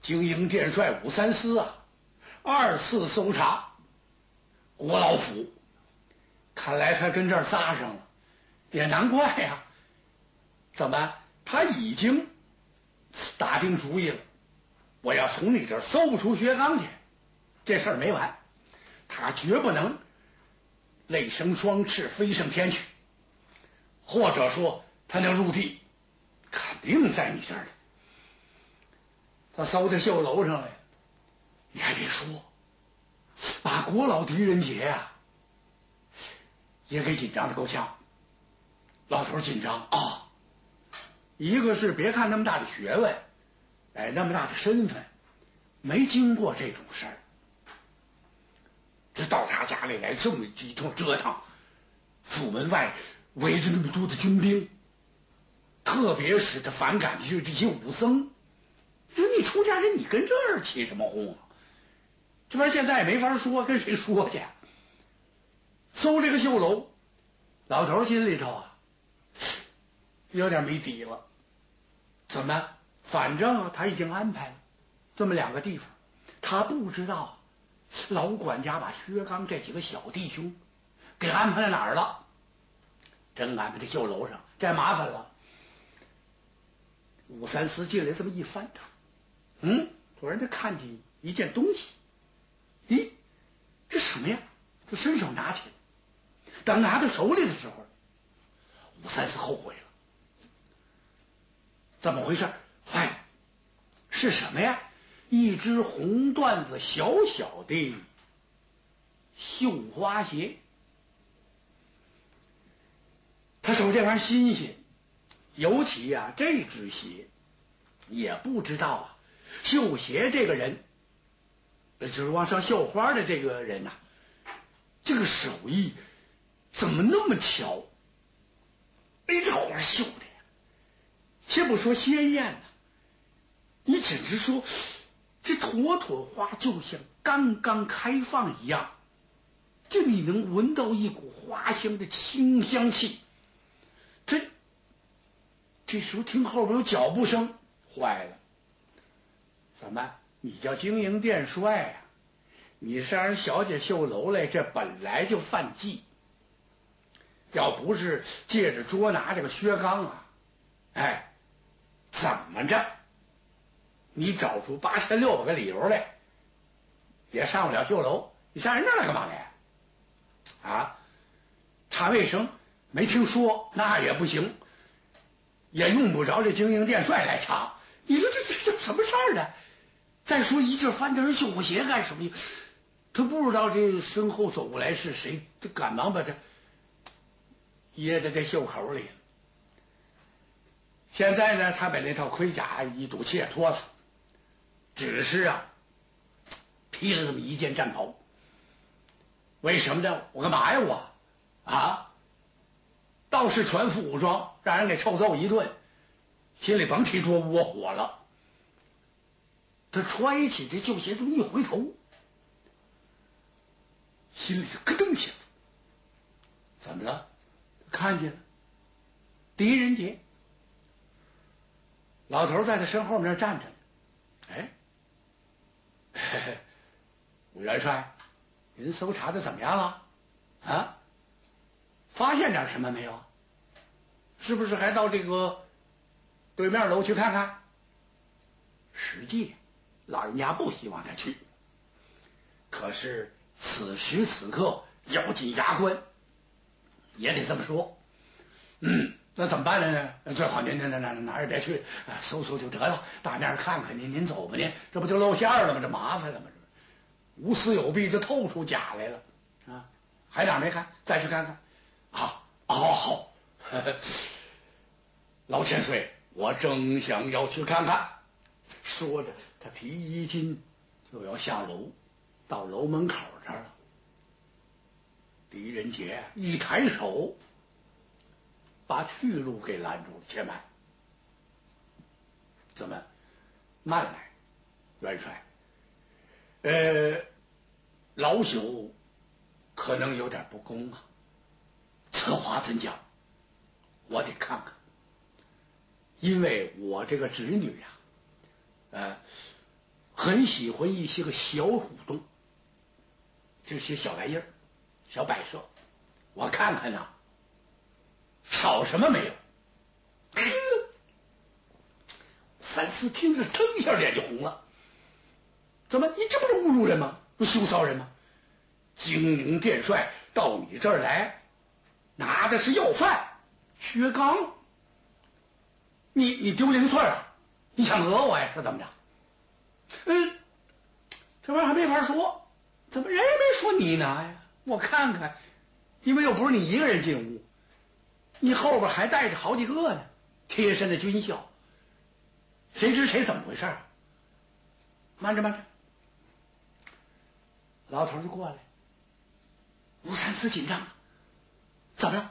经营殿帅武三思啊，二次搜查国老府，看来他跟这儿撒上了，也难怪呀。怎么？他已经打定主意了，我要从你这儿搜不出薛刚去，这事儿没完，他绝不能累生双翅飞上天去，或者说他能入地，肯定在你这儿他搜到绣楼上来，你还别说，把国老狄仁杰呀也给紧张的够呛。老头紧张啊，一个是别看那么大的学问，哎，那么大的身份，没经过这种事儿，这到他家里来这么一通折腾，府门外围着那么多的军兵，特别使他反感的就是这些武僧。说你出家人，你跟这儿起什么哄啊？这边现在也没法说，跟谁说去？搜这个绣楼，老头心里头啊有点没底了。怎么？反正他已经安排了这么两个地方，他不知道老管家把薛刚这几个小弟兄给安排在哪儿了。真安排在绣楼上，这麻烦了。武三思进来这么一翻腾。嗯，突然他看见一件东西，咦，这什么呀？他伸手拿起来，等拿到手里的时候，武三思后悔了，怎么回事？坏，是什么呀？一只红缎子小小的绣花鞋。他瞅这玩意新鲜，尤其呀，这只鞋也不知道。绣鞋这个人，就是往上绣花的这个人呐，这个手艺怎么那么巧？哎，这花绣的呀，先不说鲜艳呐，你只是说这朵朵花就像刚刚开放一样，就你能闻到一股花香的清香气。这这时候听后边有脚步声，坏了。怎么？你叫经营殿帅呀？你是让人小姐绣楼来，这本来就犯忌。要不是借着捉拿这个薛刚啊，哎，怎么着？你找出八千六百个理由来，也上不了绣楼。你上人那来干嘛来？啊？查卫生没听说，那也不行，也用不着这经营殿帅来查。你说这这这什么事儿呢？再说一阵翻腾人绣鞋干什么呀？他不知道这身后走过来是谁，他赶忙把他掖在这袖口里。现在呢，他把那套盔甲一赌气也脱了，只是啊披了这么一件战袍。为什么呢？我干嘛呀？我啊，倒是全副武装，让人给臭揍一顿，心里甭提多窝火了。他揣起这旧鞋，这么一回头，心里就咯噔一下。怎么了？看见了狄仁杰，老头在他身后面站着。哎，武元帅，您搜查的怎么样了？啊，发现点什么没有？是不是还到这个对面楼去看看？实际。老人家不希望他去，可是此时此刻咬紧牙关，也得这么说。嗯，那怎么办呢？最好您您哪哪哪也别去，搜搜就得了，大面看看您您走吧您，这不就露馅了吗？这麻烦了吗？无私有弊就透出假来了啊！还哪没看？再去看看啊！好好，老千岁，我正想要去看看。说着。他提衣襟就要下楼，到楼门口这儿了。狄仁杰一抬手，把去路给拦住了。且慢，怎么慢来，元帅？呃，老朽可能有点不公啊。此话怎讲？我得看看，因为我这个侄女呀，呃。很喜欢一些个小虎洞，这些小玩意儿、小摆设，我看看呐，少什么没有。三四听着，腾一下脸就红了。怎么？你这不是侮辱人吗？不羞臊人吗？精灵殿帅到你这儿来，拿的是要饭，薛刚，你你丢零碎啊？你想讹我呀？是怎么着？嗯，这玩意儿还没法说，怎么人也没说你拿呀？我看看，因为又不是你一个人进屋，你后边还带着好几个呢，贴身的军校。谁知谁怎么回事？慢着慢着，老头就过来。吴三思紧张，怎么了？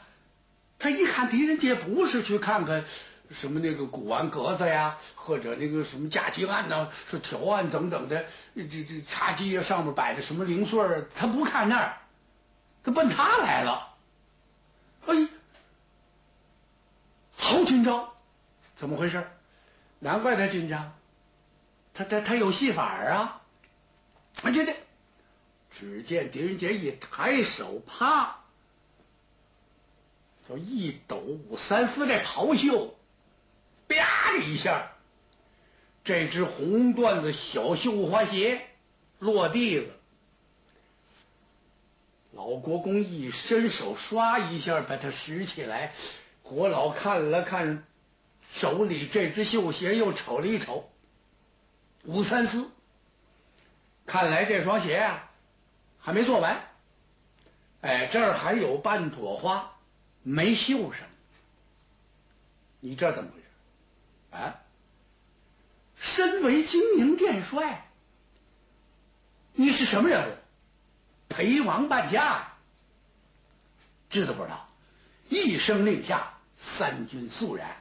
他一看狄仁杰不是去看看什么那个古玩格子呀，或者那个什么价金案呢，是条案等等的，这这茶几呀上面摆的什么零碎儿，他不看那儿，他奔他来了。哎，好紧张，怎么回事？难怪他紧张，他他他有戏法啊！啊，这这，只见狄仁杰一抬手，啪，就一抖武三思这袍袖，啪的一下，这只红缎子小绣花鞋落地了。老国公一伸手，唰一下把它拾起来。国老看了看。手里这只绣鞋又瞅了一瞅，武三思，看来这双鞋啊还没做完，哎，这儿还有半朵花没绣上，你这怎么？啊，身为金营殿帅，你是什么人物？陪王伴驾，知道不知道？一声令下，三军肃然。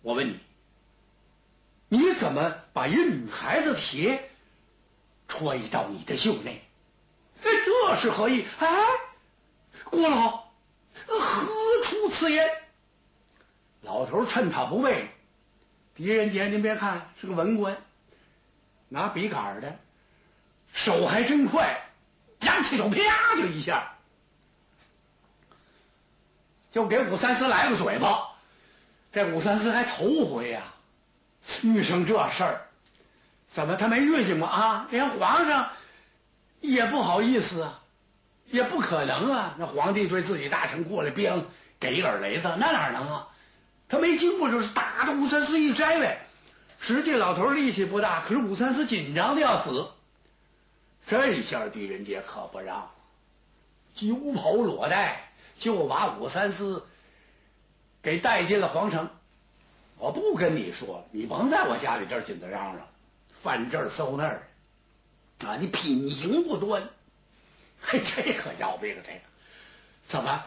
我问你，你怎么把一女孩子的鞋穿到你的袖内？这是何意？哎，郭老，何出此言？老头趁他不备，狄仁杰，您别看是个文官，拿笔杆的，手还真快，扬起手，啪就一下，就给武三思来个嘴巴。这武三思还头回呀，遇上这事儿，怎么他没遇见过啊？连皇上也不好意思啊，也不可能啊。那皇帝对自己大臣过来，鞭给一耳雷子，那哪能啊？他没经过，就是打的武三思一摘呗。实际老头力气不大，可是武三思紧张的要死。这下狄仁杰可不让，九跑裸带就把武三思。给带进了皇城，我不跟你说，你甭在我家里这儿紧着嚷嚷，犯这儿搜那儿啊！你品行不端，嘿，这可要命了！这个怎么？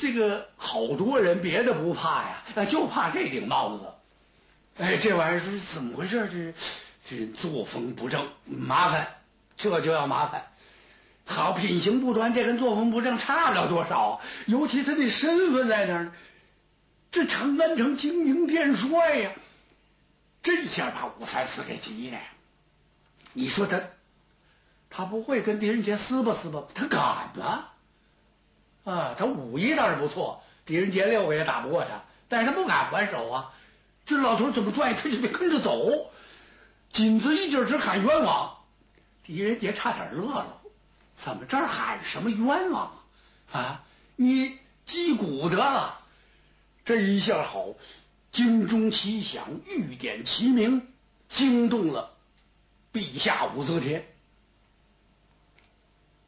这个好多人别的不怕呀，就怕这顶帽子。哎，这玩意儿是怎么回事？这这作风不正，麻烦，这就要麻烦。好，品行不端，这跟作风不正差不了多少，尤其他的身份在那儿。这长安城金营殿帅呀，这下把武三思给急的。你说他，他不会跟狄仁杰撕吧撕吧？他敢吗？啊，他武艺倒是不错，狄仁杰六个也打不过他，但是他不敢还手啊。这老头怎么拽，他就得跟着走。紧子一劲直喊冤枉，狄仁杰差点乐了。怎么这儿喊什么冤枉啊？你击鼓得了。这一下好，金钟齐响，玉点齐鸣，惊动了陛下武则天。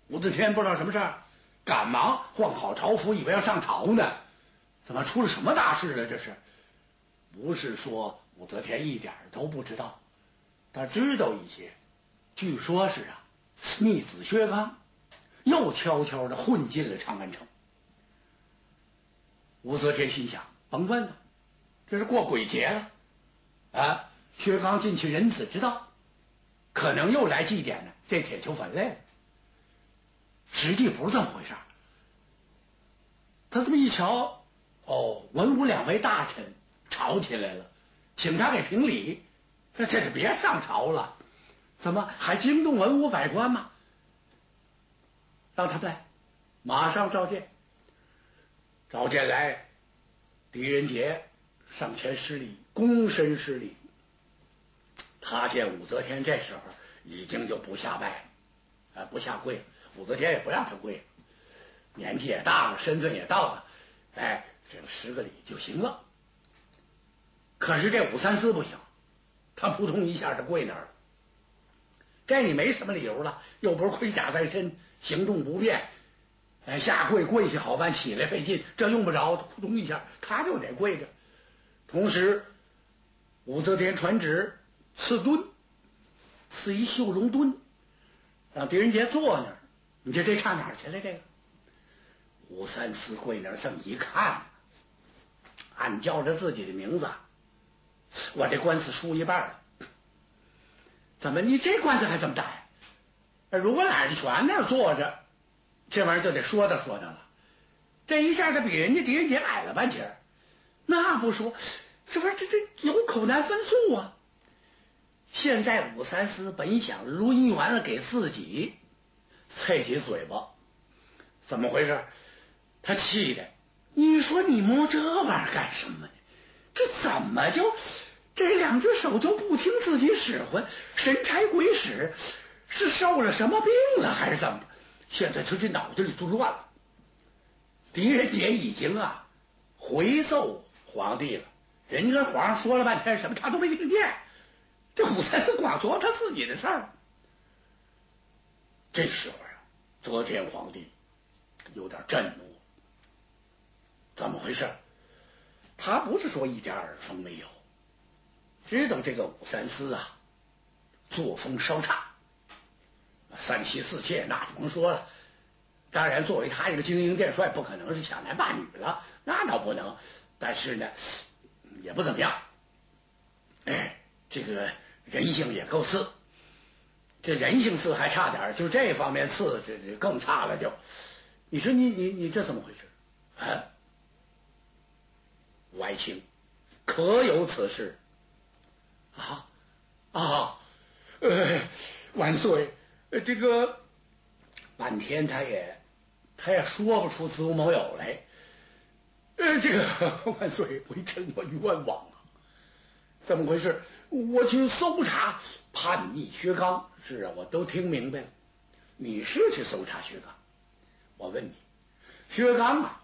武则天不知道什么事儿，赶忙换好朝服，以为要上朝呢。怎么出了什么大事了？这是不是说武则天一点都不知道？他知道一些，据说是啊，逆子薛刚又悄悄的混进了长安城。武则天心想。甭问了，这是过鬼节了啊！薛刚进去仁子之道，可能又来祭奠呢这铁球坟来了。实际不是这么回事他这么一瞧，哦，文武两位大臣吵起来了，请他给评理。这这是别上朝了，怎么还惊动文武百官吗？让他们来，马上召见。召见来，狄仁杰上前施礼，躬身施礼。他见武则天这时候已经就不下拜了，啊，不下跪了。武则天也不让他跪，年纪也大了，身份也到了，哎，这个施个礼就行了。可是这武三思不行，他扑通一下就跪那儿了。这你没什么理由了，又不是盔甲在身，行动不便，哎，下跪跪下好办，起来费劲，这用不着，扑通一下他就得跪着。同时，武则天传旨赐墩，赐一绣龙墩，让狄仁杰坐那儿。你说这差哪儿去了？这个武三思跪那儿这么一看，俺叫着自己的名字，我这官司输一半了。怎么你这官司还这么打呀？如果俩人全那儿坐着，这玩意儿就得说道说道了。这一下子比人家狄仁杰矮了半截那不说，这不是这这有口难分诉啊。现在武三思本想抡圆了给自己。啐起嘴巴，怎么回事？他气的，你说你摸这玩意儿干什么呢？这怎么就这两只手就不听自己使唤，神差鬼使？是受了什么病了，还是怎么？现在他这脑子里都乱了。狄仁杰已经啊回奏皇帝了，人家跟皇上说了半天，什么他都没听见。这武三思光琢磨他自己的事儿。这时候啊，则天皇帝有点震怒，怎么回事？他不是说一点耳风没有，知道这个武三思啊，作风稍差，三妻四妾那甭说了。当然，作为他一个精英殿帅，不可能是抢男霸女了，那倒不能。但是呢，也不怎么样。哎，这个人性也够次。这人性次还差点，就这方面次，这这更差了。就你说你你你这怎么回事？啊，外卿可有此事？啊啊，呃，万岁，这个半天他也他也说不出子无某有来。呃，这个万岁，微臣我冤枉啊！怎么回事？我去搜查叛逆薛刚。是啊，我都听明白了。你是去搜查薛刚？我问你，薛刚啊，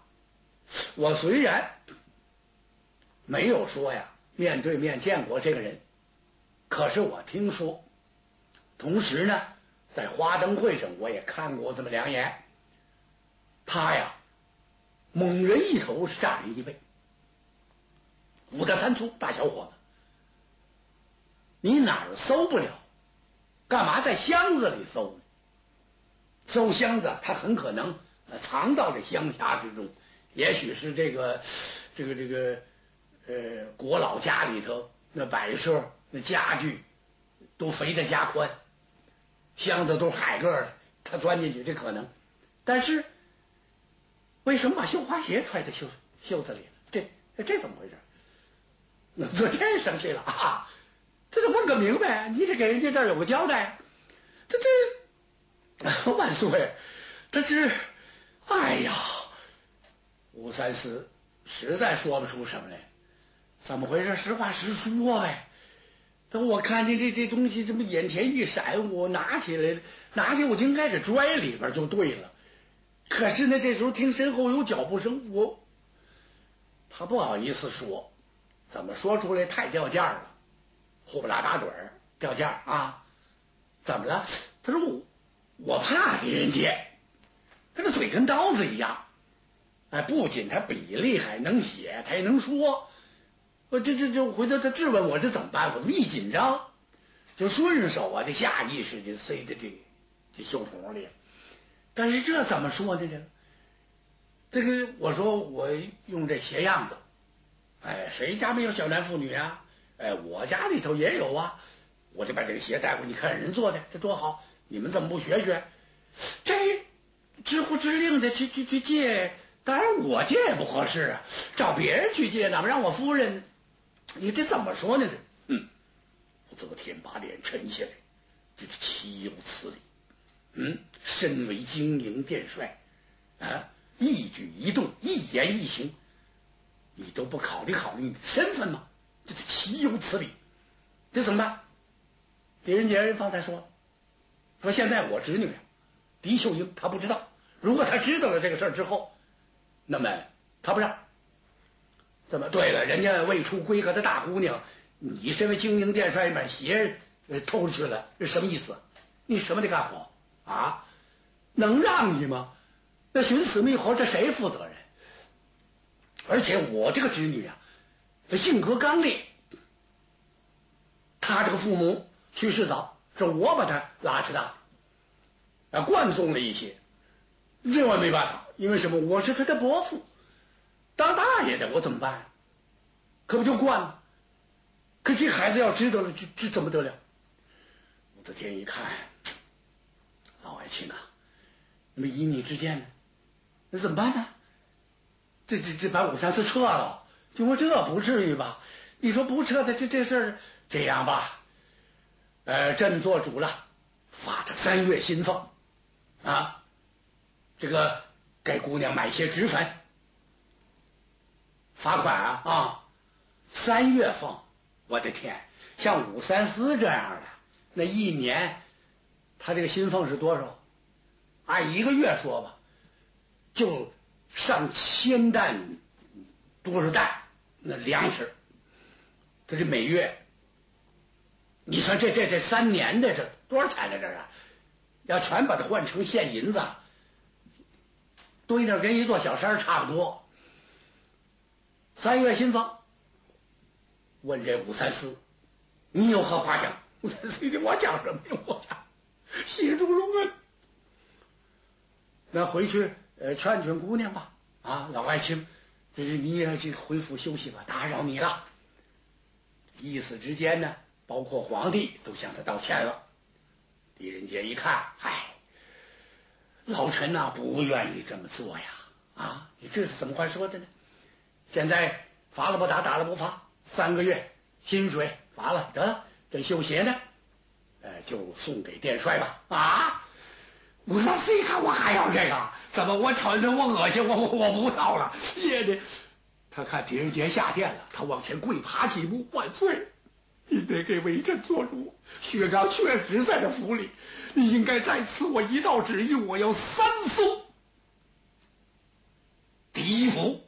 我虽然没有说呀，面对面见过这个人，可是我听说，同时呢，在花灯会上我也看过这么两眼。他呀，猛人一头，是炸人一背，五大三粗大小伙子，你哪儿搜不了？干嘛在箱子里搜呢？搜箱子，他很可能藏到这乡下之中，也许是这个这个这个呃国老家里头那摆设、那家具都肥的加宽，箱子都海个的，他钻进去这可能。但是为什么把绣花鞋揣在袖袖子里？这这怎么回事？那昨天生气了啊！这得问个明白，你得给人家这儿有个交代。这这万岁，他这，哎呀，吴三思实在说不出什么来，怎么回事？实话实说呗。等我看见这这东西，这么眼前一闪，我拿起来，拿起我就应该是拽里边就对了。可是呢，这时候听身后有脚步声，我他不好意思说，怎么说出来太掉价了。呼不拉打盹儿掉价啊？怎么了？他说我我怕狄仁杰，他这嘴跟刀子一样。哎，不仅他笔厉害能写，他也能说。我这这这回头他质问我这怎么办？我一紧张就顺手啊，这下意识就塞在这这袖筒里。但是这怎么说呢？这这个我说我用这鞋样子，哎，谁家没有小男妇女啊？哎，我家里头也有啊，我就把这个鞋带过去，看人做的，这多好！你们怎么不学学？这知乎知令的去去去借，当然我借也不合适啊，找别人去借，哪么让我夫人？你这怎么说呢？这，嗯，武则天把脸沉下来，这是岂有此理！嗯，身为经营殿帅啊，一举一动、一言一行，你都不考虑考虑你的身份吗？这是岂有此理！这怎么办？狄仁杰方才说，说现在我侄女狄秀英她不知道，如果她知道了这个事儿之后，那么她不让。怎么？对了，人家未出闺阁的大姑娘，你身为精英殿帅，把鞋偷出去了，是什么意思？你什么的干活啊？能让你吗？那寻死觅活，这谁负责任？而且我这个侄女啊，他性格刚烈，他这个父母去世早，是我把他拉扯大的，啊，惯纵了一些，这我没办法，因为什么？我是他的伯父。当大爷的我怎么办？可不就惯了？可这孩子要知道了，这这怎么得了？武则天一看，老爱卿啊，那么以你之见呢？那怎么办呢？这这这把武三思撤了？就说这不至于吧？你说不撤的这这事儿，这样吧，呃，朕做主了，发他三月薪俸啊，这个给姑娘买些脂粉。罚款啊啊！三月俸，我的天！像武三思这样的，那一年他这个薪俸是多少？按一个月说吧，就上千担多少担那粮食，他这每月，你说这这这三年的这多少钱呢？这是要全把它换成现银子，堆那跟一座小山差不多。三月新风，问这武三思，你有何话讲？武三思，我讲什么呀？我讲，心中如问。那回去呃劝劝姑娘吧。啊，老爱卿，你也去回府休息吧，打扰你了。一时之间呢，包括皇帝都向他道歉了。狄仁杰一看，唉，老臣呐不愿意这么做呀。啊，你这是怎么话说的呢？现在罚了不打，打了不罚，三个月薪水罚了得了。这绣鞋呢，呃，就送给殿帅吧。啊，武三思一看，我还要这个？怎么我瞅着我恶心？我我我不要了。爹爹，他看狄仁杰下殿了，他往前跪爬几步，万岁！你得给为朕做主，薛章确实在这府里，你应该再赐我一道旨意，我要三送狄府。